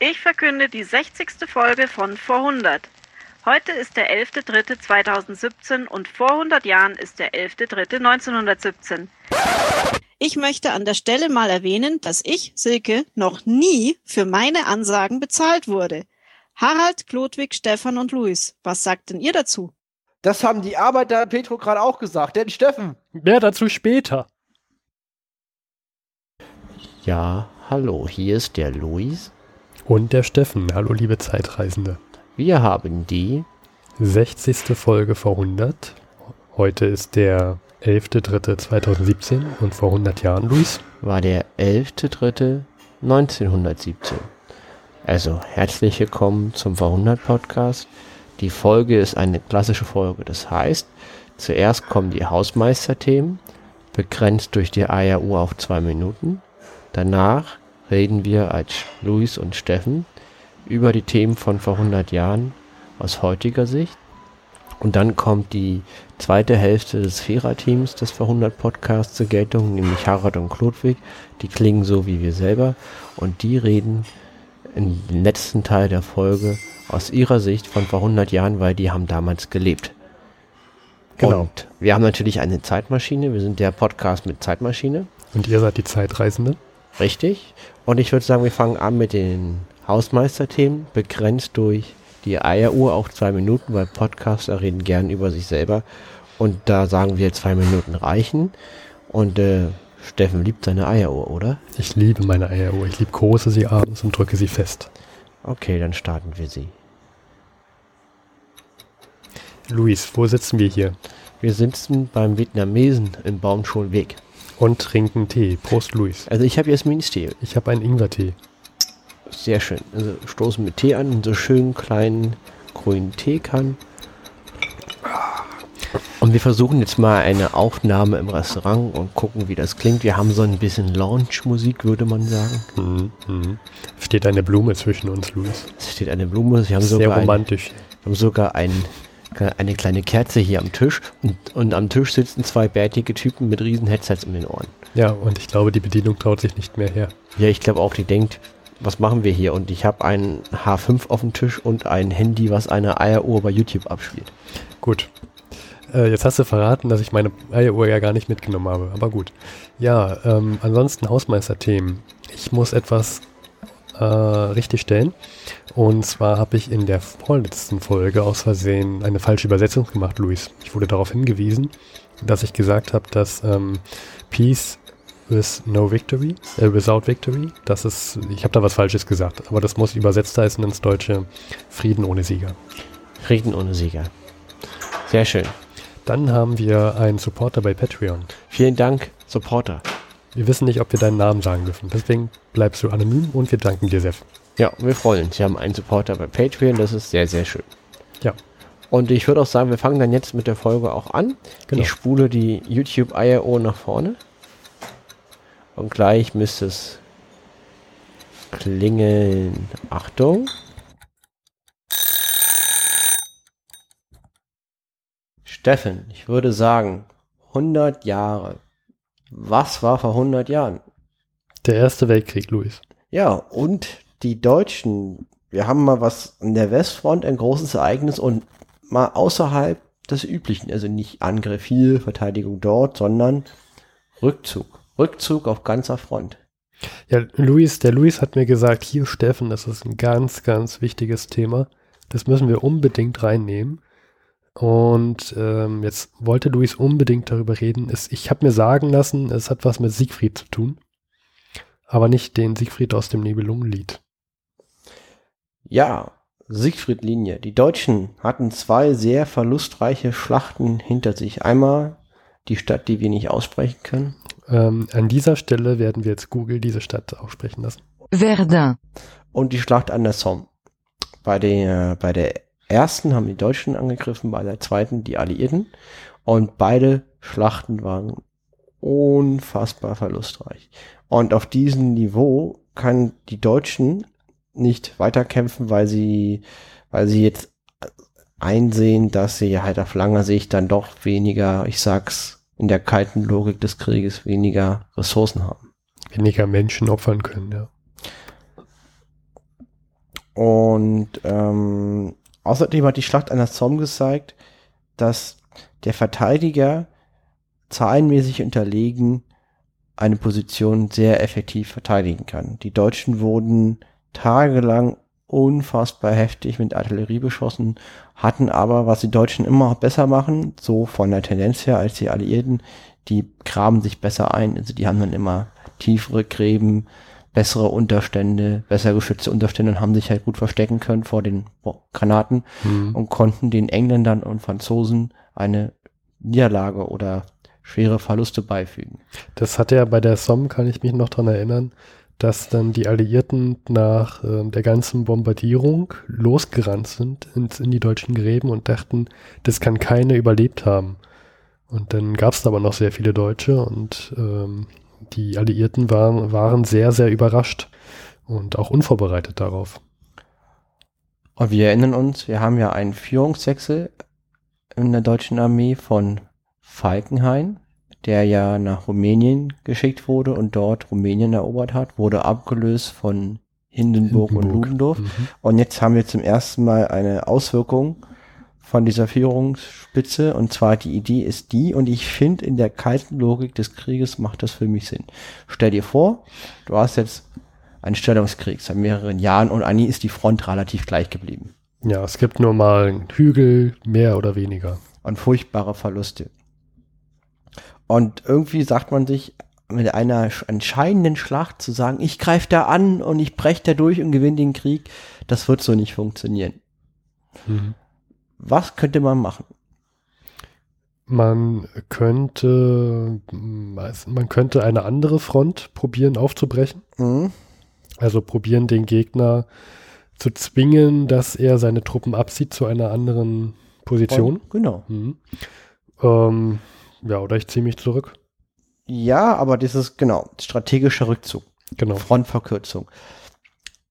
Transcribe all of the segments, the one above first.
Ich verkünde die 60. Folge von Vor 100. Heute ist der 11.03.2017 und vor 100 Jahren ist der 11.03.1917. Ich möchte an der Stelle mal erwähnen, dass ich, Silke, noch nie für meine Ansagen bezahlt wurde. Harald, Klodwig, Stefan und Luis, was sagt denn ihr dazu? Das haben die Arbeiter Petro gerade auch gesagt, denn Steffen. Mehr dazu später. Ja, hallo, hier ist der Luis. Und der Steffen. Hallo, liebe Zeitreisende. Wir haben die 60. Folge vor 100. Heute ist der 11.03.2017 und vor 100 Jahren, Luis. War der 11.03.1917. Also herzlich willkommen zum Vor 100 Podcast. Die Folge ist eine klassische Folge. Das heißt, zuerst kommen die Hausmeisterthemen, begrenzt durch die ARU auf zwei Minuten. Danach reden wir als Luis und Steffen über die Themen von vor 100 Jahren aus heutiger Sicht. Und dann kommt die zweite Hälfte des Viererteams des vor 100 Podcasts zur Geltung, nämlich Harald und Klodwig. Die klingen so wie wir selber und die reden den letzten Teil der Folge aus ihrer Sicht von vor 100 Jahren, weil die haben damals gelebt. Genau. Und wir haben natürlich eine Zeitmaschine. Wir sind der Podcast mit Zeitmaschine. Und ihr seid die Zeitreisende? Richtig. Und ich würde sagen, wir fangen an mit den Hausmeisterthemen, begrenzt durch die Eieruhr auf zwei Minuten, weil Podcaster reden gern über sich selber. Und da sagen wir, zwei Minuten reichen. Und äh, Steffen liebt seine Eieruhr, oder? Ich liebe meine Eieruhr. Ich liebkose sie abends und drücke sie fest. Okay, dann starten wir sie. Luis, wo sitzen wir hier? Wir sitzen beim Vietnamesen im Baumschulweg. Und trinken Tee. Prost, Luis. Also ich habe Jasmin-Tee. Ich habe einen Ingwertee. Sehr schön. Also stoßen mit Tee an in so schönen kleinen grünen Teekannen. Und wir versuchen jetzt mal eine Aufnahme im Restaurant und gucken, wie das klingt. Wir haben so ein bisschen Lounge-Musik, würde man sagen. Mhm, mhm. Steht eine Blume zwischen uns, Luis. Es steht eine Blume. Wir haben Sehr sogar romantisch. Ein, wir haben sogar ein, eine kleine Kerze hier am Tisch. Und, und am Tisch sitzen zwei bärtige Typen mit riesen Headsets um den Ohren. Ja, und ich glaube, die Bedienung traut sich nicht mehr her. Ja, ich glaube auch, die denkt, was machen wir hier? Und ich habe ein H5 auf dem Tisch und ein Handy, was eine Eieruhr bei YouTube abspielt. Gut. Äh, jetzt hast du verraten, dass ich meine Eieruhr ja gar nicht mitgenommen habe. Aber gut. Ja, ähm, ansonsten Hausmeisterthemen. Ich muss etwas äh, richtig stellen. Und zwar habe ich in der vorletzten Folge aus Versehen eine falsche Übersetzung gemacht, Luis. Ich wurde darauf hingewiesen, dass ich gesagt habe, dass ähm, Peace with no victory, äh, without victory. Das ist, ich habe da was Falsches gesagt, aber das muss übersetzt heißen ins Deutsche Frieden ohne Sieger. Frieden ohne Sieger. Sehr schön. Dann haben wir einen Supporter bei Patreon. Vielen Dank, Supporter. Wir wissen nicht, ob wir deinen Namen sagen dürfen. Deswegen bleibst du anonym und wir danken dir sehr. Ja, wir freuen uns. Wir haben einen Supporter bei Patreon. Das ist sehr, sehr schön. Ja. Und ich würde auch sagen, wir fangen dann jetzt mit der Folge auch an. Genau. Ich spule die YouTube IRO nach vorne. Und gleich müsste es klingeln. Achtung. Steffen, ich würde sagen, 100 Jahre. Was war vor 100 Jahren? Der Erste Weltkrieg, Luis. Ja, und die Deutschen, wir haben mal was an der Westfront, ein großes Ereignis und mal außerhalb des Üblichen, also nicht Angriff hier, Verteidigung dort, sondern Rückzug. Rückzug auf ganzer Front. Ja, Luis, der Luis hat mir gesagt, hier Steffen, das ist ein ganz, ganz wichtiges Thema. Das müssen wir unbedingt reinnehmen. Und ähm, jetzt wollte Luis unbedingt darüber reden. Es, ich habe mir sagen lassen, es hat was mit Siegfried zu tun. Aber nicht den Siegfried aus dem Nibelungenlied. Ja, Siegfried-Linie. Die Deutschen hatten zwei sehr verlustreiche Schlachten hinter sich. Einmal die Stadt, die wir nicht aussprechen können. Ähm, an dieser Stelle werden wir jetzt Google diese Stadt aussprechen lassen. Verdun. Und die Schlacht an der Somme. Bei der, bei der ersten haben die Deutschen angegriffen, bei der zweiten die Alliierten. Und beide Schlachten waren unfassbar verlustreich. Und auf diesem Niveau kann die Deutschen nicht weiterkämpfen, weil sie, weil sie jetzt einsehen, dass sie halt auf langer Sicht dann doch weniger, ich sag's, in der kalten Logik des Krieges weniger Ressourcen haben. Weniger Menschen opfern können, ja. Und ähm, außerdem hat die Schlacht an der Somme gezeigt, dass der Verteidiger zahlenmäßig unterlegen eine Position sehr effektiv verteidigen kann. Die Deutschen wurden tagelang unfassbar heftig mit Artillerie beschossen, hatten aber, was die Deutschen immer besser machen, so von der Tendenz her als die Alliierten, die graben sich besser ein. Also die haben dann immer tiefere Gräben, bessere Unterstände, besser geschützte Unterstände und haben sich halt gut verstecken können vor den Granaten Mhm. und konnten den Engländern und Franzosen eine Niederlage oder schwere Verluste beifügen. Das hat ja bei der Somme, kann ich mich noch dran erinnern, dass dann die Alliierten nach ähm, der ganzen Bombardierung losgerannt sind ins, in die deutschen Gräben und dachten, das kann keine überlebt haben. Und dann gab es aber noch sehr viele Deutsche und ähm, die Alliierten waren, waren sehr, sehr überrascht und auch unvorbereitet darauf. Und wir erinnern uns, wir haben ja einen Führungswechsel in der deutschen Armee von Falkenhayn, der ja nach Rumänien geschickt wurde und dort Rumänien erobert hat, wurde abgelöst von Hindenburg, und Hindenburg. Ludendorff. Mhm. Und jetzt haben wir zum ersten Mal eine Auswirkung von dieser Führungsspitze. Und zwar die Idee ist die, und ich finde, in der kalten Logik des Krieges macht das für mich Sinn. Stell dir vor, du hast jetzt einen Stellungskrieg seit mehreren Jahren und eigentlich ist die Front relativ gleich geblieben. Ja, es gibt nur mal einen Hügel, mehr oder weniger. Und furchtbare Verluste. Und irgendwie sagt man sich, mit einer sch- entscheidenden Schlacht zu sagen, ich greife da an und ich breche da durch und gewinne den Krieg, das wird so nicht funktionieren. Mhm. Was könnte man machen? Man könnte, man könnte eine andere Front probieren aufzubrechen. Mhm. Also probieren den Gegner zu zwingen, dass er seine Truppen abzieht zu einer anderen Position. Genau. Mhm. Ähm, ja, oder ich ziehe mich zurück. Ja, aber das ist genau strategischer Rückzug, Genau. Frontverkürzung.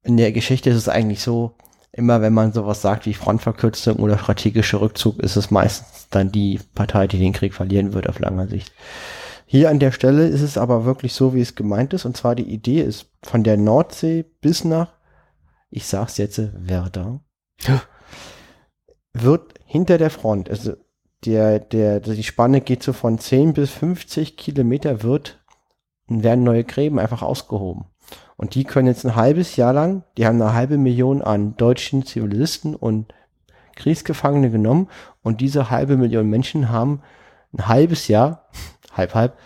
In der Geschichte ist es eigentlich so, immer wenn man sowas sagt wie Frontverkürzung oder strategischer Rückzug, ist es meistens dann die Partei, die den Krieg verlieren wird auf lange Sicht. Hier an der Stelle ist es aber wirklich so, wie es gemeint ist. Und zwar die Idee ist von der Nordsee bis nach, ich sag's jetzt, Verdun, wird hinter der Front, also der, der, die Spanne geht so von 10 bis 50 Kilometer wird, werden neue Gräben einfach ausgehoben. Und die können jetzt ein halbes Jahr lang, die haben eine halbe Million an deutschen Zivilisten und Kriegsgefangene genommen und diese halbe Million Menschen haben ein halbes Jahr, halb, halb,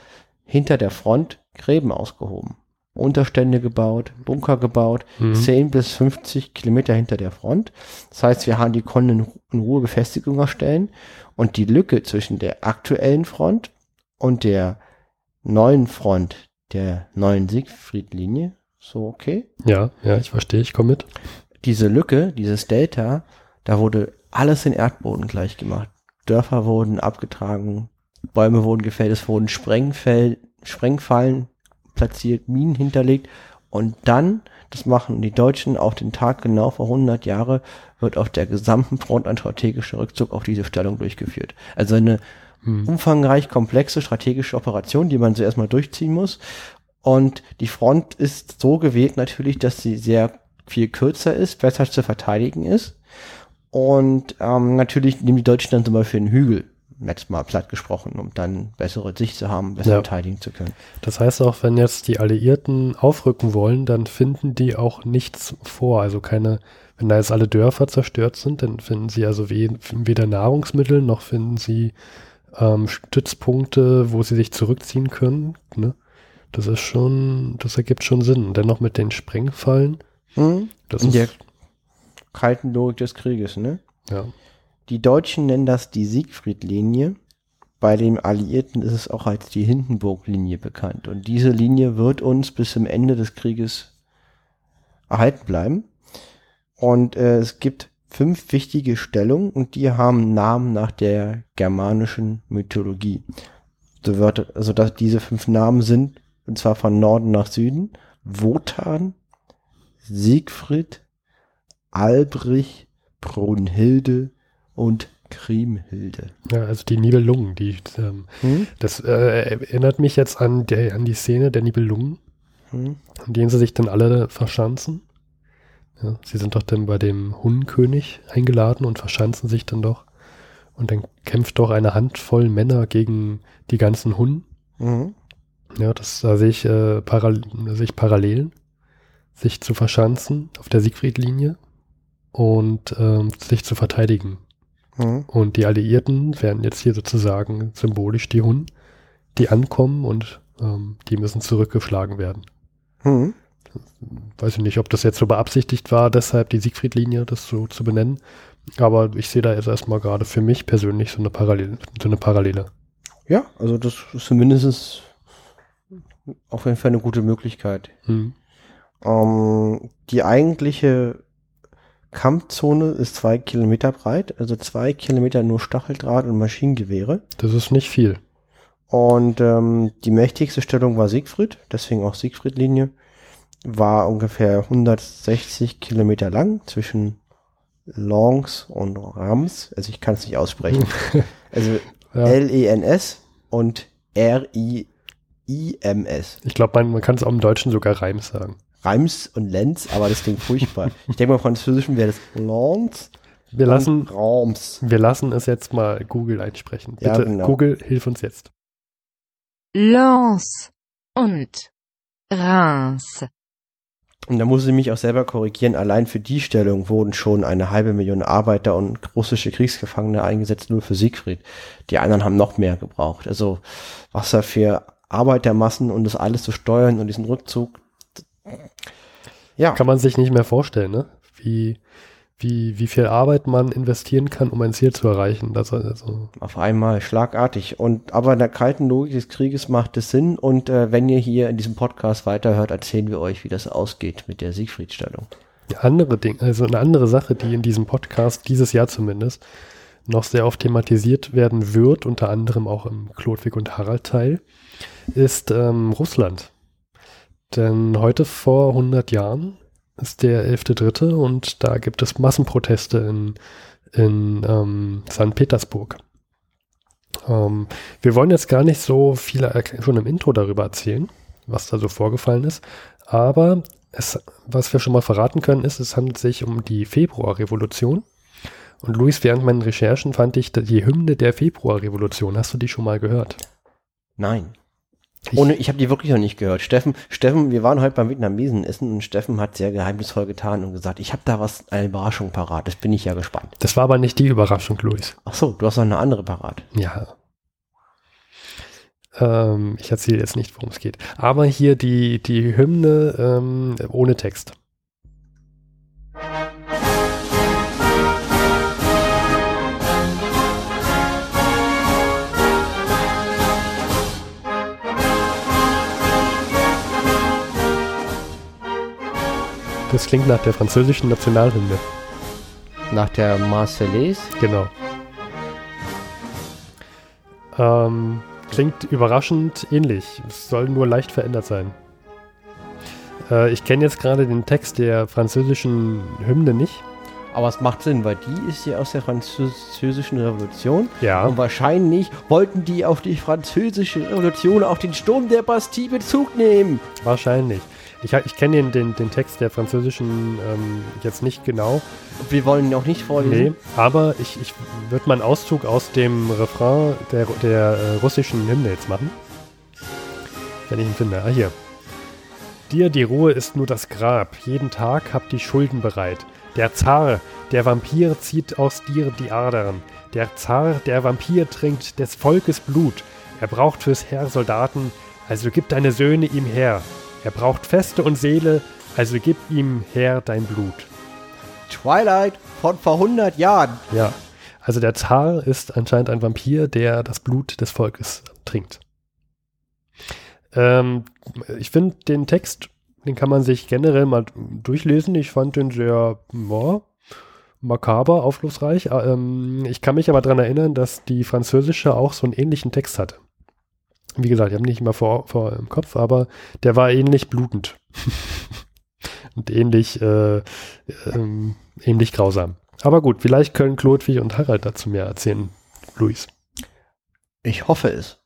hinter der Front Gräben ausgehoben. Unterstände gebaut, Bunker gebaut, Mhm. 10 bis 50 Kilometer hinter der Front. Das heißt, wir haben die konnten in, in Ruhe Befestigung erstellen und die Lücke zwischen der aktuellen Front und der neuen Front, der neuen Siegfriedlinie, so okay. Ja, ja, ich verstehe, ich komme mit. Diese Lücke, dieses Delta, da wurde alles in Erdboden gleich gemacht. Dörfer wurden abgetragen, Bäume wurden gefällt, es wurden Sprengfell, Sprengfallen platziert, Minen hinterlegt und dann, das machen die Deutschen auf den Tag genau vor 100 Jahre, wird auf der gesamten Front ein strategischer Rückzug auf diese Stellung durchgeführt. Also eine Hm. umfangreich komplexe strategische Operation, die man zuerst mal durchziehen muss. Und die Front ist so gewählt natürlich, dass sie sehr viel kürzer ist, besser zu verteidigen ist. Und ähm, natürlich nehmen die Deutschen dann zum Beispiel einen Hügel, letztes Mal platt gesprochen, um dann bessere Sicht zu haben, besser Ja. verteidigen zu können. Das heißt auch, wenn jetzt die Alliierten aufrücken wollen, dann finden die auch nichts vor. Also keine, wenn da jetzt alle Dörfer zerstört sind, dann finden sie also we weder Nahrungsmittel noch finden sie ähm, Stützpunkte, wo sie sich zurückziehen können. Ne? Das ist schon, das ergibt schon Sinn. Dennoch mit den Sprengfallen. Hm? Das In ist, der kalten Logik des Krieges, ne? ja. Die Deutschen nennen das die Siegfriedlinie. Bei den Alliierten ist es auch als die Hindenburg-Linie bekannt. Und diese Linie wird uns bis zum Ende des Krieges erhalten bleiben. Und äh, es gibt fünf wichtige Stellungen und die haben Namen nach der germanischen Mythologie. So wird, also dass diese fünf Namen sind, und zwar von Norden nach Süden, Wotan, Siegfried, Albrich, Brunhilde und Kriemhilde. ja, also die Nibelungen, die, ähm, Hm? das äh, erinnert mich jetzt an, der, an die Szene der Nibelungen. Hm? in denen sie sich dann alle verschanzen. Ja, sie sind doch dann bei dem Hunnkönig eingeladen und verschanzen sich dann doch. Und dann kämpft doch eine Handvoll Männer gegen die ganzen Hunnen. Mhm. Ja, das, da sehe ich, äh, Paral sehe ich Parallelen, sich zu verschanzen auf der Siegfried-Linie und ähm, sich zu verteidigen. Mhm. Und die Alliierten werden jetzt hier sozusagen symbolisch die Hunnen, die ankommen und ähm, die müssen zurückgeschlagen werden. Mhm. Weiß ich nicht, ob das jetzt so beabsichtigt war, deshalb die Siegfried-Linie, das so zu benennen. Aber ich sehe da jetzt erstmal gerade für mich persönlich so eine Parallele. So eine Parallele. Ja, also das ist zumindest auf jeden Fall eine gute Möglichkeit. Hm. Ähm, die eigentliche Kampfzone ist zwei Kilometer breit, also zwei Kilometer nur Stacheldraht und Maschinengewehre. Das ist nicht viel. Und ähm, die mächtigste Stellung war Siegfried, deswegen auch Siegfried-Linie. War ungefähr 160 Kilometer lang zwischen Lens und Rams. Also ich kann es nicht aussprechen. Also Ja. L-E-N-S und R-I-I-M-S. Ich glaube, man, man kann es auch im Deutschen sogar Reims sagen. Reims und Lenz, aber das klingt furchtbar. Ich denke mal, im Französischen wäre das Lens Wir lassen, und Rams. wir lassen es jetzt mal Google einsprechen. Ja, Bitte, genau. Google, hilf uns jetzt. Lens und Reims. Und da muss ich mich auch selber korrigieren. Allein für die Stellung wurden schon eine halbe Million Arbeiter und russische Kriegsgefangene eingesetzt, nur für Siegfried. Die anderen haben noch mehr gebraucht. Also was da für Arbeitermassen und das alles zu steuern und diesen Rückzug. Ja, Kann man sich nicht mehr vorstellen, ne? Wie, wie, wie viel Arbeit man investieren kann, um ein Ziel zu erreichen. Das, also, auf einmal schlagartig. Und aber in der kalten Logik des Krieges macht es Sinn. Und äh, wenn ihr hier in diesem Podcast weiterhört, erzählen wir euch, wie das ausgeht mit der Siegfriedstellung. Die andere Ding, also eine andere Sache, die in diesem Podcast, dieses Jahr zumindest, noch sehr oft thematisiert werden wird, unter anderem auch im Klodwig und Harald Teil, ist ähm, Russland. Denn heute vor 100 Jahren ist der 11.3. und da gibt es Massenproteste in, in ähm, St. Petersburg. Ähm, wir wollen jetzt gar nicht so viel schon im Intro darüber erzählen, was da so vorgefallen ist, aber es, was wir schon mal verraten können, ist, es handelt sich um die Februarrevolution. Und Luis, während meinen Recherchen fand ich die Hymne der Februarrevolution. Hast du die schon mal gehört? Nein. Ich- Ohne, ich habe die wirklich noch nicht gehört. Steffen, Steffen, wir waren heute beim Vietnamesen essen und Steffen hat sehr geheimnisvoll getan und gesagt, ich habe da was, eine Überraschung parat. Das bin ich ja gespannt. Das war aber nicht die Überraschung, Luis. Ach so, du hast noch eine andere parat. Ja. Ähm, ich erzähle jetzt nicht, worum es geht. Aber hier die, die Hymne ähm, ohne Text. Das klingt nach der französischen Nationalhymne. Nach der Marseillaise? Genau. Ähm, klingt überraschend ähnlich. Es soll nur leicht verändert sein. Äh, ich kenne jetzt gerade den Text der französischen Hymne nicht. Aber es macht Sinn, weil die ist ja aus der französischen Revolution. Ja. Und wahrscheinlich wollten die auf die französische Revolution, auf den Sturm der Bastille Bezug nehmen. Wahrscheinlich. Ich, ich kenne den, den, den Text der französischen ähm, jetzt nicht genau. Wir wollen ihn auch nicht vorlesen. Nee, aber ich, ich würde mal einen Auszug aus dem Refrain der, der äh, russischen Hymne jetzt machen. Wenn ich ihn finde. Ah, hier. Dir die Ruhe ist nur das Grab. Jeden Tag habt die Schulden bereit. Der Zar, der Vampir zieht aus dir die Adern. Der Zar, der Vampir trinkt des Volkes Blut. Er braucht fürs Heer Soldaten, also gib deine Söhne ihm her. Er braucht Feste und Seele, also gib ihm her dein Blut. Twilight von vor 100 Jahren. Ja, also der Zar ist anscheinend ein Vampir, der das Blut des Volkes trinkt. Ähm, ich finde den Text, den kann man sich generell mal durchlesen. Ich fand den sehr ja, makaber, aufschlussreich. Äh, Ähm, ich kann mich aber daran erinnern, dass die französische auch so einen ähnlichen Text hatte. Wie gesagt, ich habe nicht mehr vor, vor im Kopf, aber der war ähnlich blutend. Und ähnlich, äh, ähm, ähnlich grausam. Aber gut, vielleicht können Chlodwig und Harald dazu mehr erzählen, Luis. Ich hoffe es.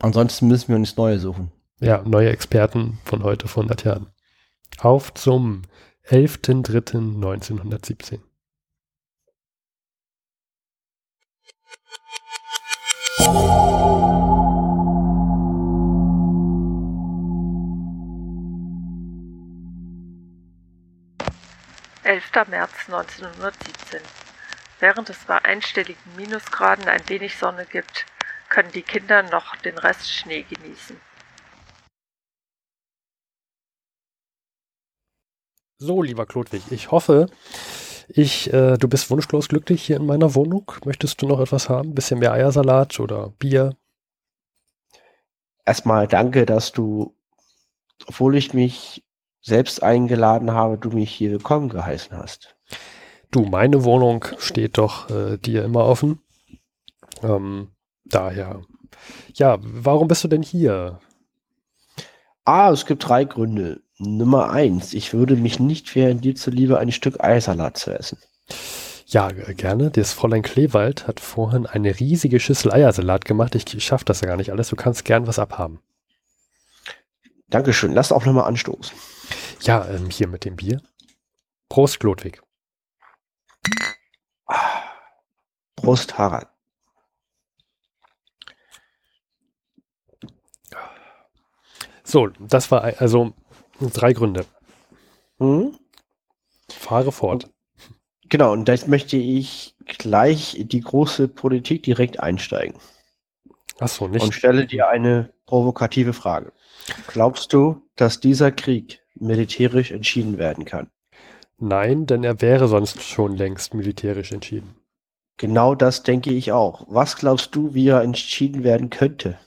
Ansonsten müssen wir uns neue suchen. Ja, neue Experten von heute, von 100 Jahren. Auf zum 11.03.1917. Elfter März 1917. Während es bei einstelligen Minusgraden ein wenig Sonne gibt, können die Kinder noch den Rest Schnee genießen. So, lieber Klodwig, ich hoffe, ich, äh, du bist wunschlos glücklich hier in meiner Wohnung. Möchtest du noch etwas haben? Ein bisschen mehr Eiersalat oder Bier? Erstmal danke, dass du, obwohl ich mich selbst eingeladen habe, du mich hier willkommen geheißen hast. Du, meine Wohnung steht doch äh, dir immer offen. Ähm, daher. Ja, warum bist du denn hier? Ah, es gibt drei Gründe. Nummer eins, ich würde mich nicht wehren, dir zuliebe ein Stück Eiersalat zu essen. Ja, gerne. Das Fräulein Kleewald hat vorhin eine riesige Schüssel Eiersalat gemacht. Ich schaff das ja gar nicht alles. Du kannst gern was abhaben. Dankeschön, lass auch nochmal anstoßen. Ja, ähm, hier mit dem Bier. Prost, Klodwig. Ah, Prost, Harald. So, das war also drei Gründe. Hm? Fahre fort. Genau, und jetzt möchte ich gleich in die große Politik direkt einsteigen Achso, und nicht. stelle dir eine provokative Frage. Glaubst du, dass dieser Krieg militärisch entschieden werden kann? Nein, denn er wäre sonst schon längst militärisch entschieden. Genau das denke ich auch. Was glaubst du, wie er entschieden werden könnte?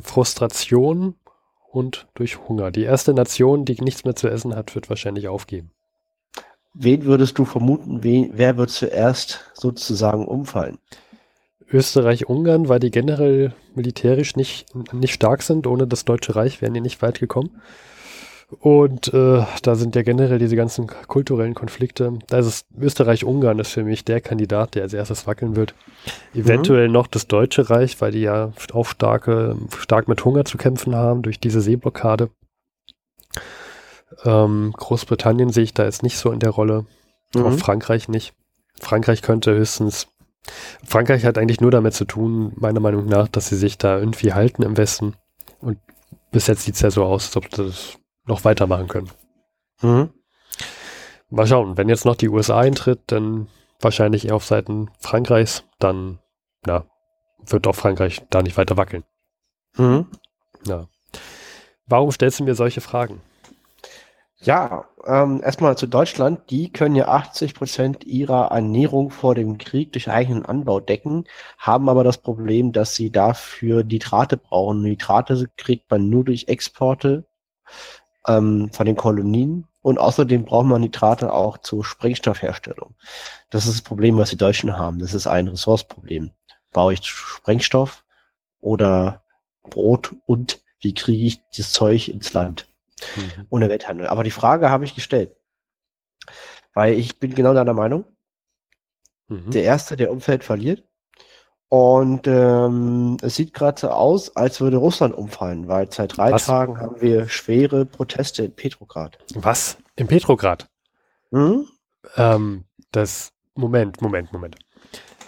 Frustration und durch Hunger. Die erste Nation, die nichts mehr zu essen hat, wird wahrscheinlich aufgeben. Wen würdest du vermuten, wen, wer wird zuerst sozusagen umfallen? Österreich-Ungarn, weil die generell militärisch nicht, nicht stark sind. Ohne das Deutsche Reich wären die nicht weit gekommen. Und äh, da sind ja generell diese ganzen kulturellen Konflikte. Also es- Österreich-Ungarn ist für mich der Kandidat, der als erstes wackeln wird. Eventuell noch das Deutsche Reich, weil die ja auch starke, stark mit Hunger zu kämpfen haben durch diese Seeblockade. Ähm, Großbritannien sehe ich da jetzt nicht so in der Rolle. Auch Mhm. Frankreich nicht. Frankreich könnte höchstens. Frankreich hat eigentlich nur damit zu tun, meiner Meinung nach, dass sie sich da irgendwie halten im Westen. Und bis jetzt sieht es ja so aus, als ob das noch weitermachen können. Mhm. Mal schauen, wenn jetzt noch die USA eintritt, dann wahrscheinlich eher auf Seiten Frankreichs, dann na, wird auch Frankreich da nicht weiter wackeln. Mhm. Ja. Warum stellst du mir solche Fragen? Ja, ähm, erstmal zu Deutschland. Die können ja 80 Prozent ihrer Ernährung vor dem Krieg durch eigenen Anbau decken, haben aber das Problem, dass sie dafür Nitrate brauchen. Nitrate kriegt man nur durch Exporte ähm, von den Kolonien und außerdem braucht man Nitrate auch zur Sprengstoffherstellung. Das ist das Problem, was die Deutschen haben. Das ist ein Ressourceproblem. Baue ich Sprengstoff oder Brot und wie kriege ich das Zeug ins Land? ohne Welthandel. Aber die Frage habe ich gestellt. Weil ich bin genau deiner Meinung. Mhm. Der Erste, der umfällt, verliert. Und ähm, es sieht gerade so aus, als würde Russland umfallen, weil seit drei Was? Tagen haben wir schwere Proteste in Petrograd. Was? In Petrograd? Hm? Ähm, das, Moment, Moment, Moment.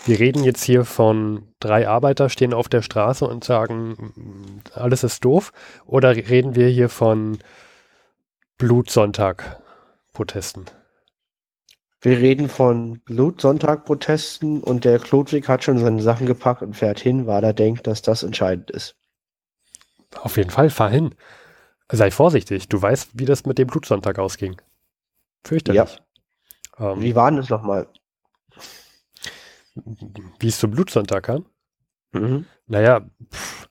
Wir reden jetzt hier von drei Arbeiter stehen auf der Straße und sagen, alles ist doof. Oder reden wir hier von Blutsonntag-Protesten? Wir reden von Blutsonntag-Protesten und der Klodwig hat schon seine Sachen gepackt und fährt hin, weil er denkt, dass das entscheidend ist. Auf jeden Fall, fahr hin. Sei vorsichtig. Du weißt, wie das mit dem Blutsonntag ausging. Fürchterlich. Ähm, Wie war denn das nochmal? wie es zum Blutsonntag kam? Mhm. Naja, pff,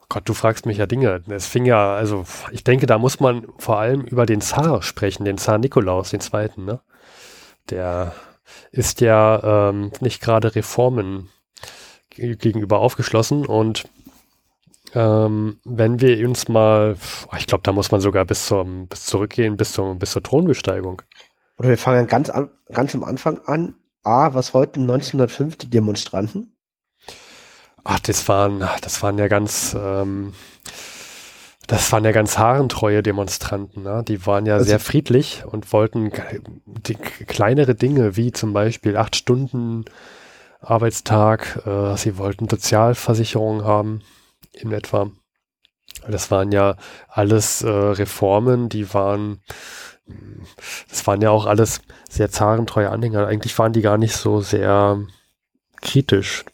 oh Gott, du fragst mich ja Dinge. Es fing ja, also ich denke, da muss man vor allem über den Zar sprechen, den Zar Nikolaus, den Zweiten, ne? Der ist ja ähm, nicht gerade Reformen ge- gegenüber aufgeschlossen und ähm, wenn wir uns mal, ich glaube, da muss man sogar bis zum, bis zurückgehen, bis zur, bis zur Thronbesteigung. Oder wir fangen ganz, an, ganz am Anfang an. A, was wollten 1905 die Demonstranten? Ach, das waren, das waren ja ganz, ähm, das waren ja ganz haarentreue Demonstranten. Ne? Die waren ja Also- sehr friedlich und wollten kleinere Dinge wie zum Beispiel acht Stunden Arbeitstag. Äh, sie wollten Sozialversicherung haben in etwa. Das waren ja alles äh, Reformen, die waren, das waren ja auch alles sehr zarentreue Anhänger. Eigentlich waren die gar nicht so sehr kritisch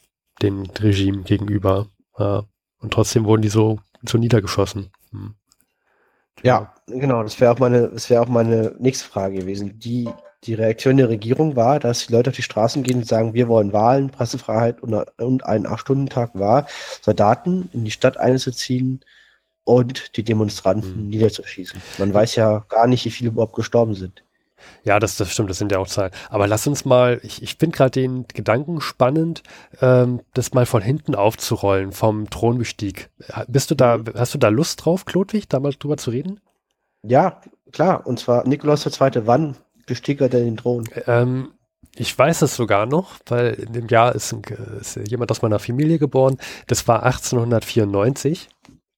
dem Regime gegenüber. Äh, und trotzdem wurden die so, so niedergeschossen. Hm. Ja, genau, das wäre auch meine, das wäre auch meine nächste Frage gewesen. Die, die Reaktion der Regierung war, dass die Leute auf die Straßen gehen und sagen, wir wollen Wahlen, Pressefreiheit und, und einen Acht-Stunden-Tag war, Soldaten in die Stadt einzuziehen und die Demonstranten Mhm. niederzuschießen. Man weiß ja gar nicht, wie viele überhaupt gestorben sind. Ja, das, das stimmt, das sind ja auch Zahlen. Aber lass uns mal, ich, ich finde gerade den Gedanken spannend, ähm, das mal von hinten aufzurollen, vom Thronbestieg. Bist du da, hast du da Lust drauf, Klodwig, da mal drüber zu reden? Ja, klar, und zwar Nikolaus II. Wann bestieg er denn den Thron? Ähm, ich weiß es sogar noch, weil in dem Jahr ist, ein, ist jemand aus meiner Familie geboren. Das war 1894.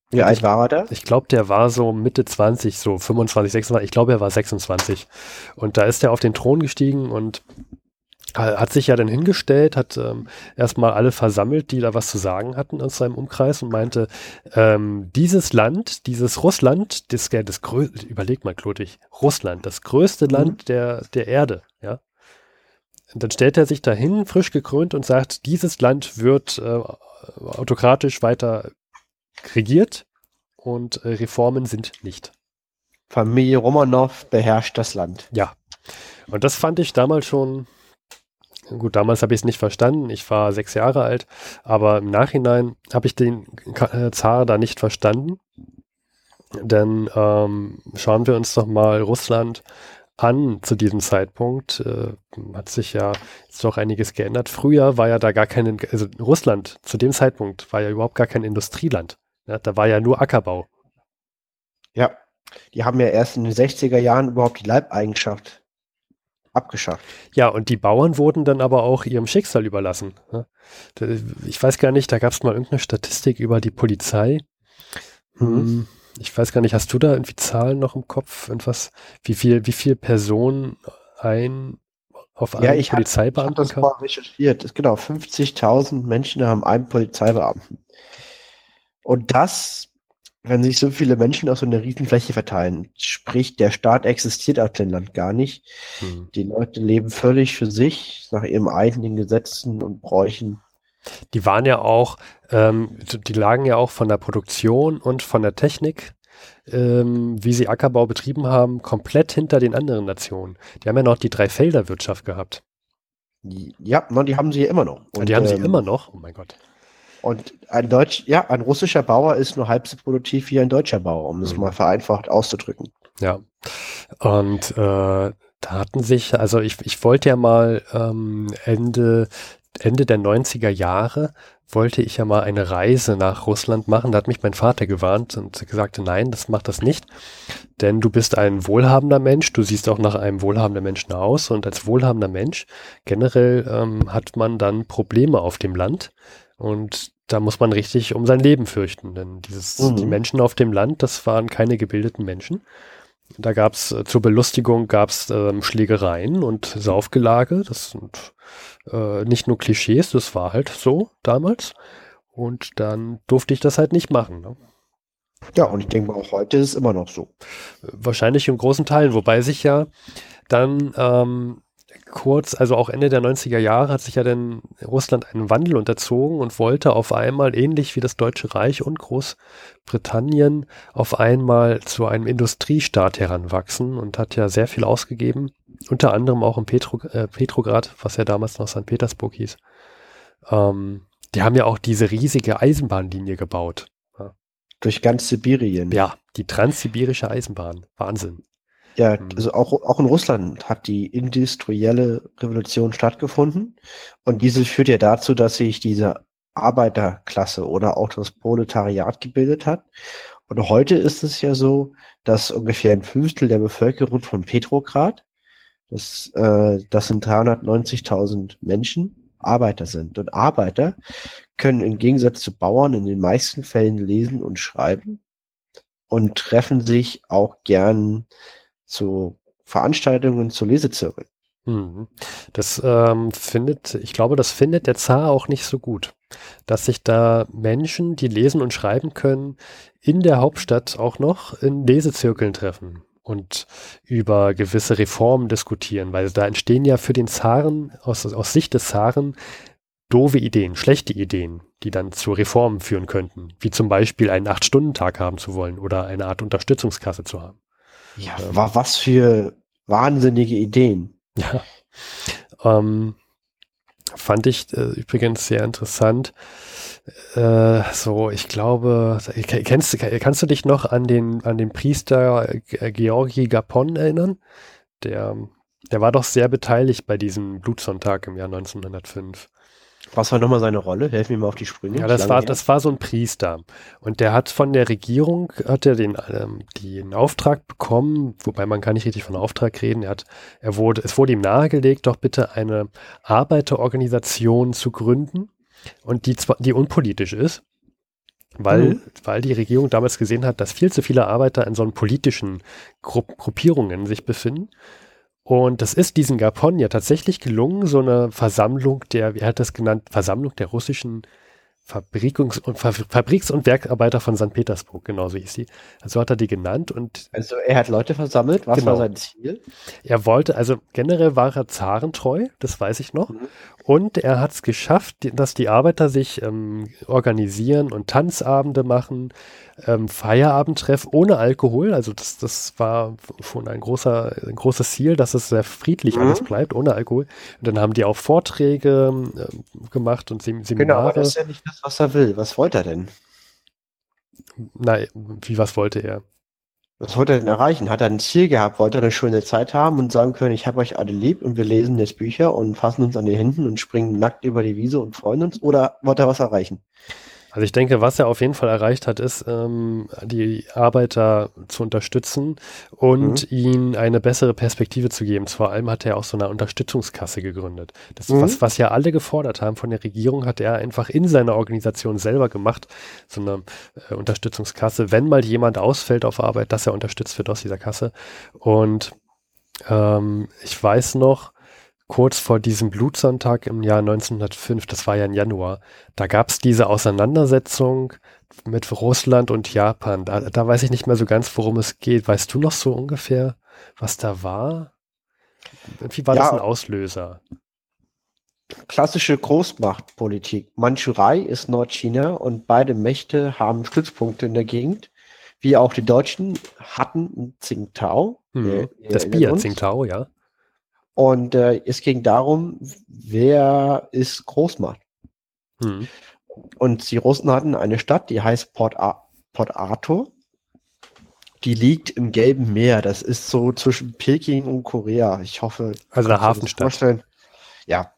Wie alt war er da? Ich glaube, der war so Mitte 20, so 25, 26. Ich glaube, er war 26. Und da ist er auf den Thron gestiegen und ha- hat sich ja dann hingestellt, hat ähm, erstmal alle versammelt, die da was zu sagen hatten aus seinem Umkreis und meinte, ähm, dieses Land, dieses Russland, das, das, überleg mal, Klotig, Russland, das größte Land der, der Erde, ja. Und dann stellt er sich dahin, frisch gekrönt und sagt, dieses Land wird äh, autokratisch weiter regiert und äh, Reformen sind nicht. Familie Romanow beherrscht das Land. Ja. Und das fand ich damals schon, gut, damals habe ich es nicht verstanden, ich war sechs Jahre alt, aber im Nachhinein habe ich den äh, Zar da nicht verstanden. Denn ähm, schauen wir uns doch mal Russland an zu diesem Zeitpunkt. Äh, hat sich ja jetzt doch einiges geändert. Früher war ja da gar kein, also Russland zu dem Zeitpunkt war ja überhaupt gar kein Industrieland. Ja, da war ja nur Ackerbau. Ja, die haben ja erst in den 60er Jahren überhaupt die Leibeigenschaft abgeschafft. Ja, und die Bauern wurden dann aber auch ihrem Schicksal überlassen. ne? Ich weiß gar nicht, da gab es mal irgendeine Statistik über die Polizei. Hm, Ich weiß gar nicht, hast du da irgendwie Zahlen noch im Kopf? Irgendwas, wie viel, wie viel Personen ein auf einen Ja, ich habe hab Polizeibeamten das kam? mal recherchiert. Genau, 50.000 Menschen haben einen Polizeibeamten. Und das, wenn sich so viele Menschen auf so einer Riesenfläche verteilen, sprich, der Staat existiert auf dem Land gar nicht. Hm. Die Leute leben völlig für sich, nach ihren eigenen Gesetzen und Bräuchen. Die waren ja auch, ähm, die lagen ja auch von der Produktion und von der Technik, ähm, wie sie Ackerbau betrieben haben, komplett hinter den anderen Nationen. Die haben ja noch die Dreifelderwirtschaft gehabt. Ja, die haben sie ja immer noch. Und die haben sie ähm, immer noch. Oh mein Gott. Und ein Deutsch, ja, ein russischer Bauer ist nur halb so produktiv wie ein deutscher Bauer, um es Mhm. mal vereinfacht auszudrücken. Ja. Und äh, da hatten sich, also ich, ich wollte ja mal ähm, Ende, Ende der 90er Jahre, wollte ich ja mal eine Reise nach Russland machen. Da hat mich mein Vater gewarnt und gesagt, nein, das macht das nicht. Denn du bist ein wohlhabender Mensch, du siehst auch nach einem wohlhabenden Menschen aus und als wohlhabender Mensch generell ähm, hat man dann Probleme auf dem Land und da muss man richtig um sein Leben fürchten, denn dieses, Mhm. die Menschen auf dem Land, das waren keine gebildeten Menschen. Da gab's äh, zur Belustigung gab's ähm, Schlägereien und Saufgelage. Das sind äh, nicht nur Klischees, das war halt so damals. Und dann durfte ich das halt nicht machen. Ne? Ja, und ich denke mal, auch heute ist es immer noch so. Wahrscheinlich in großen Teilen, wobei sich ja dann ähm, kurz, also auch Ende der 90er Jahre, hat sich ja dann Russland einen Wandel unterzogen und wollte auf einmal, ähnlich wie das Deutsche Reich und Großbritannien, auf einmal zu einem Industriestaat heranwachsen und hat ja sehr viel ausgegeben, unter anderem auch in Petro, äh, Petrograd, was ja damals noch St. Petersburg hieß. Ähm, die haben ja auch diese riesige Eisenbahnlinie gebaut. Durch ganz Sibirien. Ja, die transsibirische Eisenbahn. Wahnsinn. Ja, Mhm. also auch, auch in Russland hat die industrielle Revolution stattgefunden. Und diese führt ja dazu, dass sich diese Arbeiterklasse oder auch das Proletariat gebildet hat. Und heute ist es ja so, dass ungefähr ein Fünftel der Bevölkerung von Petrograd, das, äh, das sind 390.000 Menschen, Arbeiter sind. Und Arbeiter können im Gegensatz zu Bauern in den meisten Fällen lesen und schreiben. und treffen sich auch gern zu Veranstaltungen, zu Lesezirkeln. Mhm. Das ähm, findet, ich glaube, das findet der Zar auch nicht so gut, dass sich da Menschen, die lesen und schreiben können, in der Hauptstadt auch noch in Lesezirkeln treffen und über gewisse Reformen diskutieren, weil da entstehen ja für den Zaren, aus, aus Sicht des Zaren, doofe Ideen, schlechte Ideen, die dann zu Reformen führen könnten, wie zum Beispiel einen Acht-Stunden-Tag haben zu wollen oder eine Art Unterstützungskasse zu haben. Ja, wa- was für wahnsinnige Ideen. Ja. Ähm, fand ich äh, übrigens sehr interessant. Äh, so, ich glaube, kennst, kannst du dich noch an den, an den Priester äh, Georgi Gapon erinnern? Der, der war doch sehr beteiligt bei diesem Blutsonntag im Jahr 1905. Was war nochmal seine Rolle? Helf mir mal auf die Sprünge. Ja, das war, her. das war so ein Priester. Und der hat von der Regierung, hat er den, ähm, den Auftrag bekommen, wobei man kann nicht richtig von Auftrag reden. Er hat, er wurde, es wurde ihm nahegelegt, doch bitte eine Arbeiterorganisation zu gründen und die zwar, die unpolitisch ist. Weil, Mhm. weil die Regierung damals gesehen hat, dass viel zu viele Arbeiter in so einen politischen Grupp Gruppierungen sich befinden. Und das ist diesen Gapon ja tatsächlich gelungen, so eine Versammlung der, wie hat das genannt, Versammlung der russischen Fabrikungs- und Fa Fabriks- und Werkarbeiter von St. Petersburg, genau so hieß sie. Also hat er die genannt und Also er hat Leute versammelt. Was Genau. war sein Ziel? er wollte, also generell war er zarentreu, das weiß ich noch. Mhm. Und er hat es geschafft, dass die Arbeiter sich ähm, organisieren und Tanzabende machen, ähm, Feierabendtreff ohne Alkohol. Also das, das war schon ein großer, ein großes Ziel, dass es sehr friedlich Mhm. alles bleibt, ohne Alkohol. Und dann haben die auch Vorträge ähm, gemacht und Sem Genau, Seminare. aber das ist ja nicht das, was er will. Was wollte er denn? Nein, wie was wollte er? Was wollte er denn erreichen? Hat er ein Ziel gehabt? Wollte er eine schöne Zeit haben und sagen können, ich habe euch alle lieb und wir lesen jetzt Bücher und fassen uns an die Händen und springen nackt über die Wiese und freuen uns? Oder wollte er was erreichen? Also ich denke, was er auf jeden Fall erreicht hat, ist, ähm, die Arbeiter zu unterstützen und ihnen eine bessere Perspektive zu geben. Vor allem hat er auch so eine Unterstützungskasse gegründet. Das, Mhm. was, was ja alle gefordert haben von der Regierung, hat er einfach in seiner Organisation selber gemacht. So eine äh, Unterstützungskasse, wenn mal jemand ausfällt auf Arbeit, dass er unterstützt wird aus dieser Kasse. Und ähm, ich weiß noch, kurz vor diesem Blutsonntag im Jahr 1905, das war ja im Januar, da gab es diese Auseinandersetzung mit Russland und Japan. Da, da weiß ich nicht mehr so ganz, worum es geht. Weißt du noch so ungefähr, was da war? Wie war das Ja. ein Auslöser? Klassische Großmachtpolitik. Mandschurei ist Nordchina und beide Mächte haben Stützpunkte in der Gegend. Wie auch die Deutschen hatten Tsingtao. Hm. Das Bier. Tsingtao, ja. Und äh, es ging darum, wer ist Großmacht. Hm. Und die Russen hatten eine Stadt, die heißt Port, A Port Arthur. Die liegt im Gelben Meer. Das ist so zwischen Peking und Korea. Ich hoffe, Also eine Hafenstadt. vorstellen. Ja.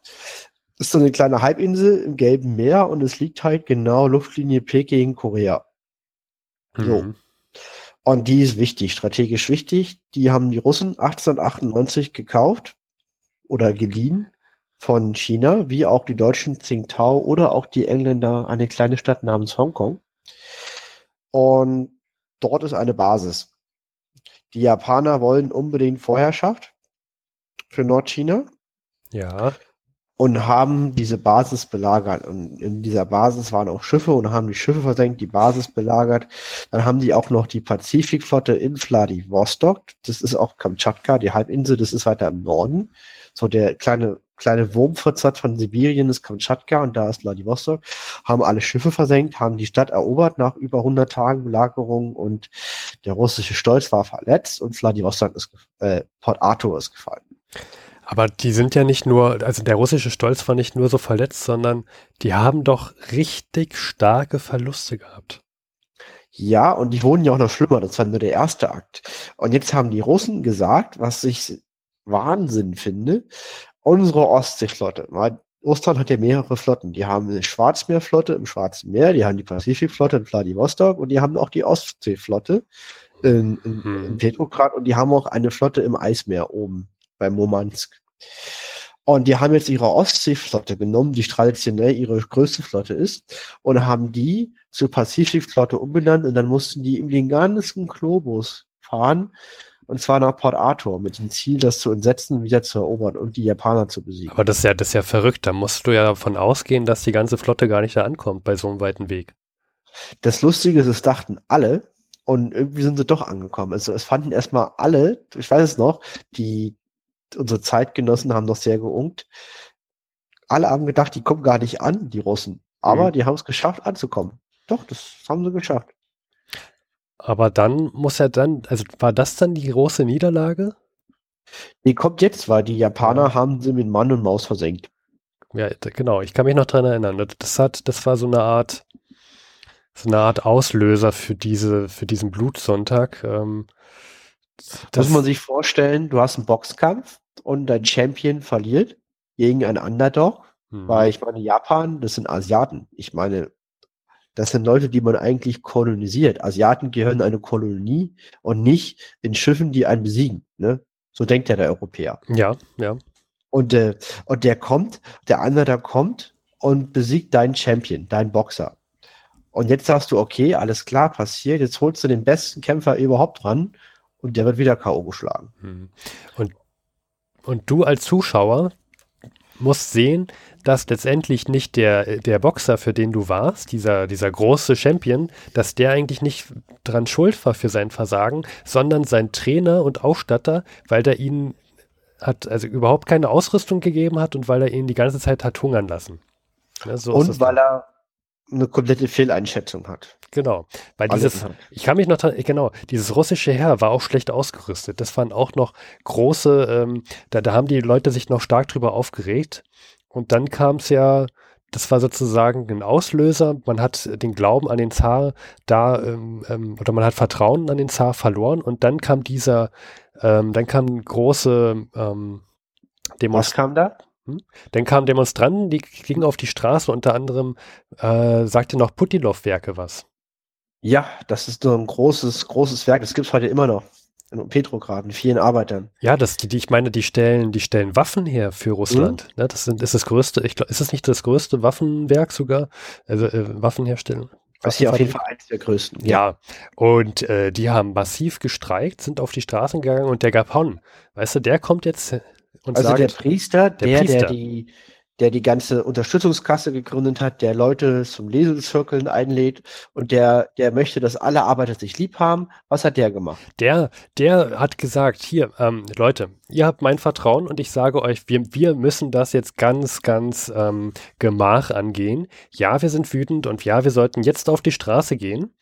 Ist so eine kleine Halbinsel im Gelben Meer und es liegt halt genau Luftlinie Peking, Korea. So. Hm. Und die ist wichtig, strategisch wichtig. Die haben die Russen 1898 gekauft oder geliehen von China, wie auch die Deutschen Tsingtao oder auch die Engländer eine kleine Stadt namens Hongkong. Und dort ist eine Basis. Die Japaner wollen unbedingt Vorherrschaft für Nordchina Ja. und haben diese Basis belagert. Und in dieser Basis waren auch Schiffe und haben die Schiffe versenkt, die Basis belagert. Dann haben die auch noch die Pazifikflotte in Vladivostok. Das ist auch Kamtschatka, die Halbinsel, das ist weiter im Norden. So der kleine, kleine Wurmfortsatz von Sibirien ist Kamtschatka und da ist Vladivostok. Haben alle Schiffe versenkt, haben die Stadt erobert nach über 100 Tagen Belagerung und der russische Stolz war verletzt und Vladivostok ist, äh, Port Arthur ist gefallen. Aber die sind ja nicht nur, also der russische Stolz war nicht nur so verletzt, sondern die haben doch richtig starke Verluste gehabt. Ja, und die wurden ja auch noch schlimmer. Das war nur der erste Akt. Und jetzt haben die Russen gesagt, was ich Wahnsinn finde, unsere Ostseeflotte, weil Russland hat ja mehrere Flotten. Die haben eine Schwarzmeerflotte im Schwarzen Meer, die haben die Pazifikflotte in Vladivostok und die haben auch die Ostseeflotte in, in, Mhm. in Petrograd und die haben auch eine Flotte im Eismeer oben bei Murmansk. Und die haben jetzt ihre Ostseeflotte genommen, die traditionell ihre größte Flotte ist, und haben die zur Pazifikflotte umbenannt und dann mussten die in den ganzen Globus fahren, und zwar nach Port Arthur mit dem Ziel, das zu entsetzen, wieder zu erobern und die Japaner zu besiegen. Aber das ist ja, das ist ja verrückt. Da musst du ja davon ausgehen, dass die ganze Flotte gar nicht da ankommt bei so einem weiten Weg. Das Lustige ist, es dachten alle und irgendwie sind sie doch angekommen. Also es fanden erstmal alle, ich weiß es noch, die unsere Zeitgenossen haben noch sehr geungt. Alle haben gedacht, die kommen gar nicht an, die Russen. Aber Mhm. die haben es geschafft anzukommen. Doch, das haben sie geschafft. Aber dann muss er dann, also war das dann die große Niederlage? Die kommt jetzt, weil die Japaner haben sie mit Mann und Maus versenkt. Ja, genau. Ich kann mich noch dran erinnern. Das hat, das war so eine Art, so eine Art Auslöser für diese, für diesen Blutsonntag. Ähm, Das muss man sich vorstellen, du hast einen Boxkampf und dein Champion verliert gegen einen Underdog, hm. weil ich meine, Japan, das sind Asiaten. Ich meine, das sind Leute, die man eigentlich kolonisiert. Asiaten gehören in eine Kolonie und nicht in Schiffen, die einen besiegen. Ne? So denkt ja der Europäer. Ja, ja. Und, äh, und der kommt, der andere kommt und besiegt deinen Champion, deinen Boxer. Und jetzt sagst du, okay, alles klar, passiert, jetzt holst du den besten Kämpfer überhaupt ran und der wird wieder K.O. geschlagen. Hm. Und, und du als Zuschauer musst sehen, dass letztendlich nicht der, der Boxer, für den du warst, dieser, dieser große Champion, dass der eigentlich nicht dran schuld war für sein Versagen, sondern sein Trainer und Ausstatter, weil der ihn hat, also überhaupt keine Ausrüstung gegeben hat und weil er ihn die ganze Zeit hat hungern lassen. Ja, so ist und weil er eine komplette Fehleinschätzung hat. Genau. Weil dieses, ich kann mich noch dran, genau, dieses russische Heer war auch schlecht ausgerüstet. Das waren auch noch große, ähm, da, da haben die Leute sich noch stark drüber aufgeregt. Und dann kam es ja, das war sozusagen ein Auslöser. Man hat den Glauben an den Zar da, ähm, ähm, oder man hat Vertrauen an den Zar verloren. Und dann kam dieser, ähm, dann kamen große ähm, Was Demonstrationen. kam da? Dann kamen Demonstranten, die gingen auf die Straße, unter anderem äh, sagte noch Putilov-Werke was. Ja, das ist so ein großes, großes Werk. Das gibt's heute immer noch. In Petrograd, mit vielen Arbeitern. Ja, das, die, die, ich meine, die stellen, die stellen Waffen her für Russland. Mhm. Ne, das sind, ist das größte, ich glaube, ist es nicht das größte Waffenwerk sogar? Also äh, Waffenherstellung. Das ist hier auf jeden? Fall eins der größten. Ja, und äh, die haben massiv gestreikt, sind auf die Straßen gegangen und der Gapon, weißt du, der kommt jetzt und Also sagt, der Priester, Der der, der, Priester. die, der die ganze Unterstützungskasse gegründet hat, der Leute zum Lesezirkeln einlädt und der, der möchte, dass alle Arbeiter sich lieb haben. Was hat der gemacht? Der, der hat gesagt, hier, ähm, Leute, ihr habt mein Vertrauen und ich sage euch, wir, wir müssen das jetzt ganz, ganz ähm, gemach angehen. Ja, wir sind wütend und ja, wir sollten jetzt auf die Straße gehen.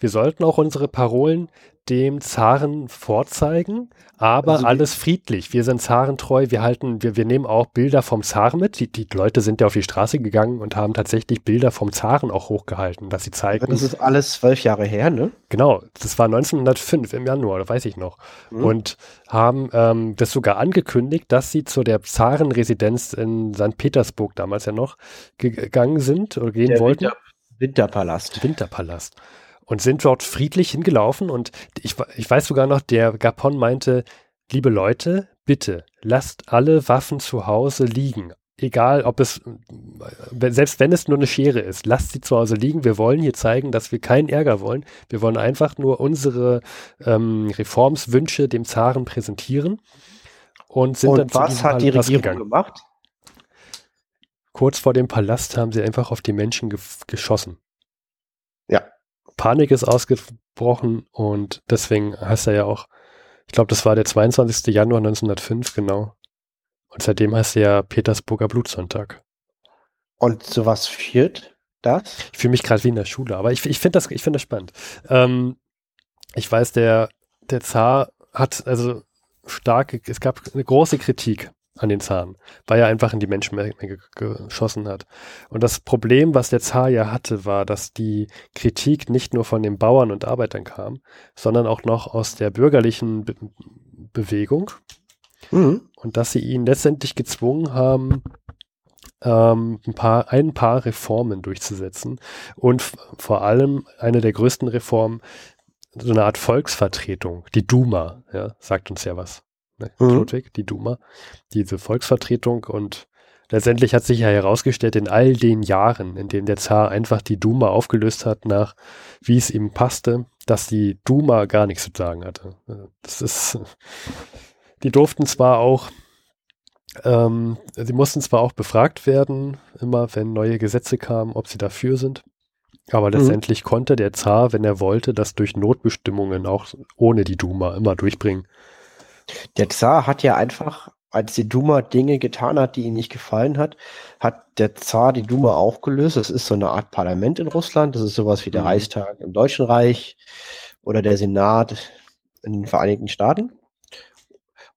Wir sollten auch unsere Parolen dem Zaren vorzeigen, aber Also alles friedlich. Wir sind zarentreu, wir halten, wir, wir nehmen auch Bilder vom Zaren mit. Die, die Leute sind ja auf die Straße gegangen und haben tatsächlich Bilder vom Zaren auch hochgehalten, dass sie zeigen, Das ist alles zwölf Jahre her, ne? Genau, das war 1905 im Januar, weiß ich noch. Mhm. Und haben ähm, das sogar angekündigt, dass sie zu der Zarenresidenz in St. Petersburg damals ja noch ge- gegangen sind oder gehen Der wollten. Winter, Winterpalast. Winterpalast. Und sind dort friedlich hingelaufen. Und ich, ich weiß sogar noch, der Gapon meinte, liebe Leute, bitte lasst alle Waffen zu Hause liegen. Egal, ob es, äh, selbst wenn es nur eine Schere ist, lasst sie zu Hause liegen. Wir wollen hier zeigen, dass wir keinen Ärger wollen. Wir wollen einfach nur unsere ähm, Reformswünsche dem Zaren präsentieren. Und sind dann Und zu was hat die Regierung gegangen. gemacht? Kurz vor dem Palast haben sie einfach auf die Menschen ge geschossen. Panik ist ausgebrochen und deswegen heißt er ja auch, ich glaube, das war der 22. Januar 1905, genau. Und seitdem heißt er ja Petersburger Blutsonntag. Und zu was führt das? Ich fühle mich gerade wie in der Schule, aber ich, ich finde das, ich finde das spannend. Ähm, ich weiß, der, der Zar hat also starke, es gab eine große Kritik an den Zaren, weil er einfach in die Menschenmenge ge geschossen hat. Und das Problem, was der Zar ja hatte, war, dass die Kritik nicht nur von den Bauern und Arbeitern kam, sondern auch noch aus der bürgerlichen Be Bewegung Mhm. und dass sie ihn letztendlich gezwungen haben, ähm, ein, paar, ein paar Reformen durchzusetzen und vor allem eine der größten Reformen, so eine Art Volksvertretung, die Duma, ja, sagt uns ja was. Ne, Mhm. Ludwig, die Duma, diese Volksvertretung und letztendlich hat sich ja herausgestellt, in all den Jahren, in denen der Zar einfach die Duma aufgelöst hat, nach wie es ihm passte, dass die Duma gar nichts zu sagen hatte. Äh, Das ist, die durften zwar auch, ähm, sie mussten zwar auch befragt werden, immer wenn neue Gesetze kamen, ob sie dafür sind. Aber letztendlich konnte der Zar, wenn er wollte, das durch Notbestimmungen auch ohne die Duma immer durchbringen. Der Zar hat ja einfach, als die Duma Dinge getan hat, die ihm nicht gefallen hat, hat der Zar die Duma aufgelöst. Das ist so eine Art Parlament in Russland. Das ist sowas wie der Mhm. Reichstag im Deutschen Reich oder der Senat in den Vereinigten Staaten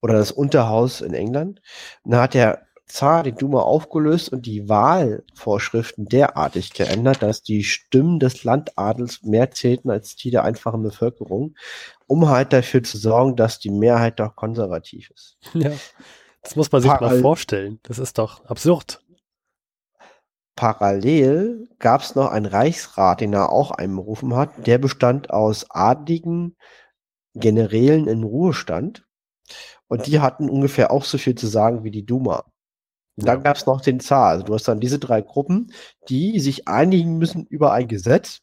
oder das Unterhaus in England. Und da hat der Zar die Duma aufgelöst und die Wahlvorschriften derartig geändert, dass die Stimmen des Landadels mehr zählten als die der einfachen Bevölkerung, um halt dafür zu sorgen, dass die Mehrheit doch konservativ ist. Ja. Das muss man sich mal Paral- vorstellen. Das ist doch absurd. Parallel gab es noch einen Reichsrat, den er auch einberufen hat. Der bestand aus adligen Generälen in Ruhestand. Und die hatten ungefähr auch so viel zu sagen wie die Duma. Und dann Ja. gab es noch den Zar. Also du hast dann diese drei Gruppen, die sich einigen müssen über ein Gesetz.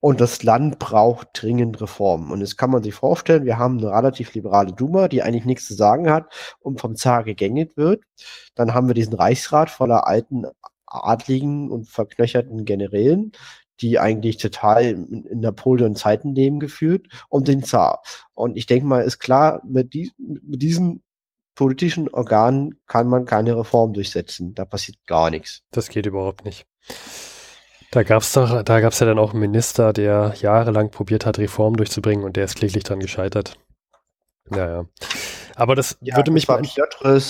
Und das Land braucht dringend Reformen. Und jetzt kann man sich vorstellen, wir haben eine relativ liberale Duma, die eigentlich nichts zu sagen hat und vom Zar gegängelt wird. Dann haben wir diesen Reichsrat voller alten adligen und verknöcherten Generälen, die eigentlich total in in Napoleon-Zeiten leben geführt, und den Zar. Und ich denke mal, ist klar, mit, die, mit diesen politischen Organen kann man keine Reform durchsetzen. Da passiert gar nichts. Das geht überhaupt nicht. Da gab's doch, da gab's ja dann auch einen Minister, der jahrelang probiert hat, Reformen durchzubringen und der ist kläglich dran gescheitert. Ja, ja. Aber das würde mich das war mal. Piotr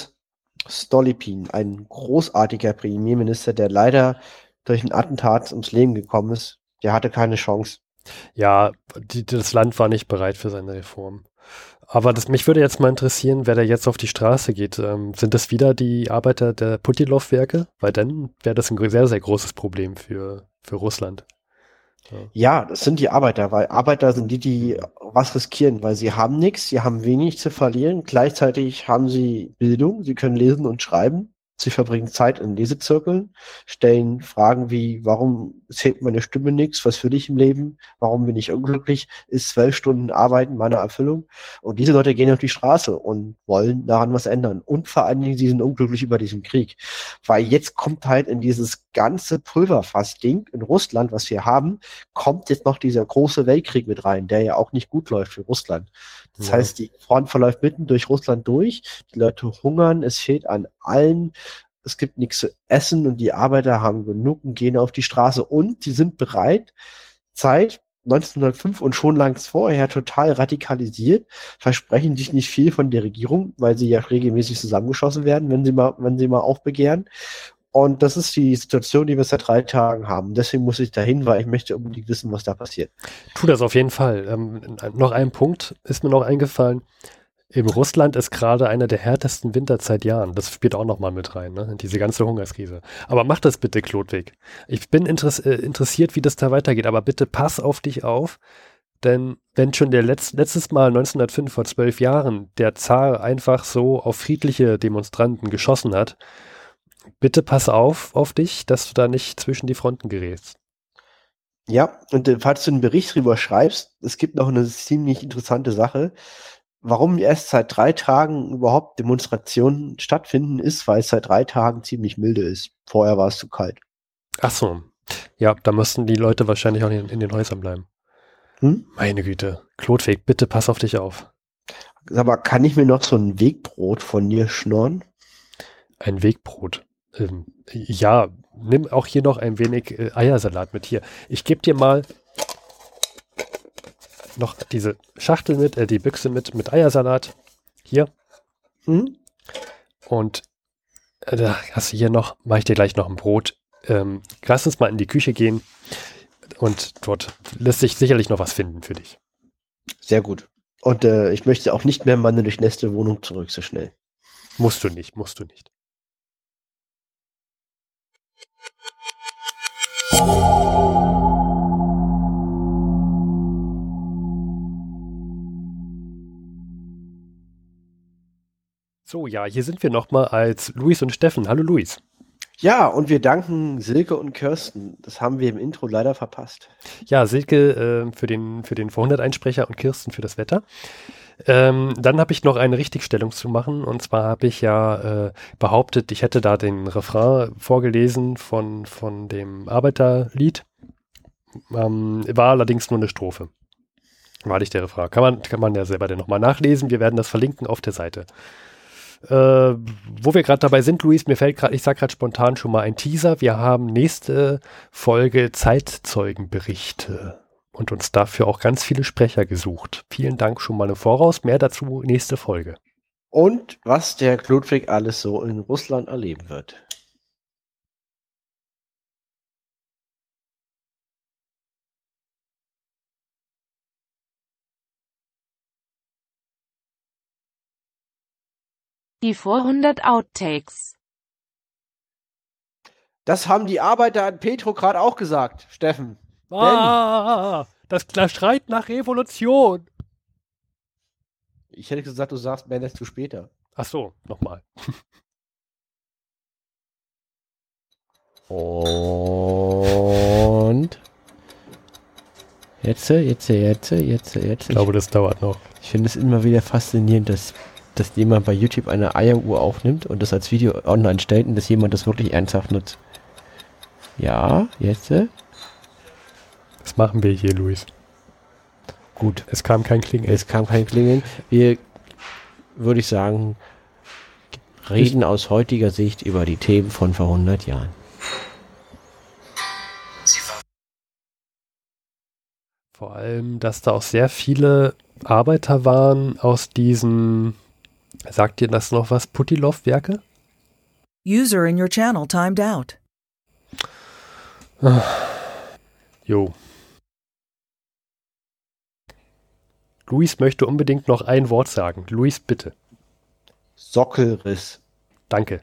Stolypin, ein großartiger Premierminister, der leider durch ein Attentat ums Leben gekommen ist. Der hatte keine Chance. Ja, die, das Land war nicht bereit für seine Reform. Aber das, mich würde jetzt mal interessieren, wer da jetzt auf die Straße geht. Ähm, sind das wieder die Arbeiter der Putilov-Werke? Weil dann wäre das ein sehr, sehr großes Problem für, für Russland. Ja, das sind die Arbeiter, weil Arbeiter sind die, die was riskieren, weil sie haben nichts, sie haben wenig zu verlieren. Gleichzeitig haben sie Bildung, sie können lesen und schreiben. Sie verbringen Zeit in Lesezirkeln, stellen Fragen wie, warum zählt meine Stimme nichts? Was will ich im Leben? Warum bin ich unglücklich? Ist zwölf Stunden Arbeiten meine Erfüllung? Und diese Leute gehen auf die Straße und wollen daran was ändern. Und vor allen Dingen, sie sind unglücklich über diesen Krieg. Weil jetzt kommt halt in dieses ganze Pulverfass-Ding in Russland, was wir haben, kommt jetzt noch dieser große Weltkrieg mit rein, der ja auch nicht gut läuft für Russland. Das Ja. heißt, die Front verläuft mitten durch Russland durch, die Leute hungern, es fehlt an allen, es gibt nichts zu essen und die Arbeiter haben genug und gehen auf die Straße und die sind bereit, seit 1905 und schon langs vorher total radikalisiert, versprechen sich nicht viel von der Regierung, weil sie ja regelmäßig zusammengeschossen werden, wenn sie mal, wenn sie mal aufbegehren. Und das ist die Situation, die wir seit drei Tagen haben. Deswegen muss ich dahin, weil ich möchte unbedingt wissen, was da passiert. Tu das auf jeden Fall. Ähm, noch ein Punkt ist mir noch eingefallen. Im Russland ist gerade einer der härtesten Winter seit Jahren. Das spielt auch noch mal mit rein, ne? Diese ganze Hungerskrise. Aber mach das bitte, Klodwig. Ich bin äh, interessiert, wie das da weitergeht, aber bitte pass auf dich auf. Denn wenn schon der Letz letztes Mal 1905 vor zwölf Jahren der Zar einfach so auf friedliche Demonstranten geschossen hat, bitte pass auf auf dich, dass du da nicht zwischen die Fronten gerätst. Ja, und äh, falls du einen Bericht drüber schreibst, es gibt noch eine ziemlich interessante Sache. Warum erst seit drei Tagen überhaupt Demonstrationen stattfinden, ist, weil es seit drei Tagen ziemlich milde ist. Vorher war es zu kalt. Ach so. Ja, da müssten die Leute wahrscheinlich auch in, in den Häusern bleiben. Hm? Meine Güte. Klotweg, bitte pass auf dich auf. Sag mal, kann ich mir noch so ein Wegbrot von dir schnorren? Ein Wegbrot. Ähm, ja, nimm auch hier noch ein wenig äh, Eiersalat mit hier. Ich gebe dir mal noch diese Schachtel mit, äh, die Büchse mit, mit Eiersalat. Hier. Hm? Und äh, da hast du hier noch, mache ich dir gleich noch ein Brot. Ähm, lass uns mal in die Küche gehen. Und dort lässt sich sicherlich noch was finden für dich. Sehr gut. Und äh, ich möchte auch nicht mehr in meine durchnässte Wohnung zurück so schnell. Musst du nicht, musst du nicht. So, ja, hier sind wir nochmal als Luis und Steffen. Hallo Luis. Ja, und wir danken Silke und Kirsten. Das haben wir im Intro leider verpasst. Ja, Silke äh, für den, für den Vorhundert-Einsprecher und Kirsten für das Wetter. Ähm, dann habe ich noch eine Richtigstellung zu machen. Und zwar habe ich ja äh, behauptet, ich hätte da den Refrain vorgelesen von, von dem Arbeiterlied. Ähm, war allerdings nur eine Strophe. War nicht der Refrain. Kann man, kann man ja selber dann nochmal nachlesen. Wir werden das verlinken auf der Seite. Äh, wo wir gerade dabei sind, Luis, mir fällt gerade, ich sage gerade spontan schon mal ein Teaser. Wir haben nächste Folge Zeitzeugenberichte und uns dafür auch ganz viele Sprecher gesucht. Vielen Dank schon mal im Voraus. Mehr dazu nächste Folge. Und was der Ludwig alles so in Russland erleben wird. Die Vorhundert Outtakes. Das haben die Arbeiter an Petrograd auch gesagt, Steffen. Ah, das, das schreit nach Revolution. Ich hätte gesagt, du sagst mehr zu später. Ach so, nochmal. Und jetzt, jetzt, jetzt, jetzt, jetzt. Ich glaube, das dauert noch. Ich finde es immer wieder faszinierend, dass, dass jemand bei YouTube eine Eieruhr aufnimmt und das als Video online stellt und dass jemand das wirklich ernsthaft nutzt. Ja, jetzt. Was machen wir hier, Luis? Gut. Es kam kein Klingeln. Es kam kein Klingeln. Wir, würde ich sagen, reden aus heutiger Sicht über die Themen von vor 100 Jahren. Vor allem, dass da auch sehr viele Arbeiter waren aus diesen, sagt ihr das noch was, Putilov-Werke? User in your channel timed out. Jo. Luis möchte unbedingt noch ein Wort sagen. Luis, bitte. Sockelriss. Danke.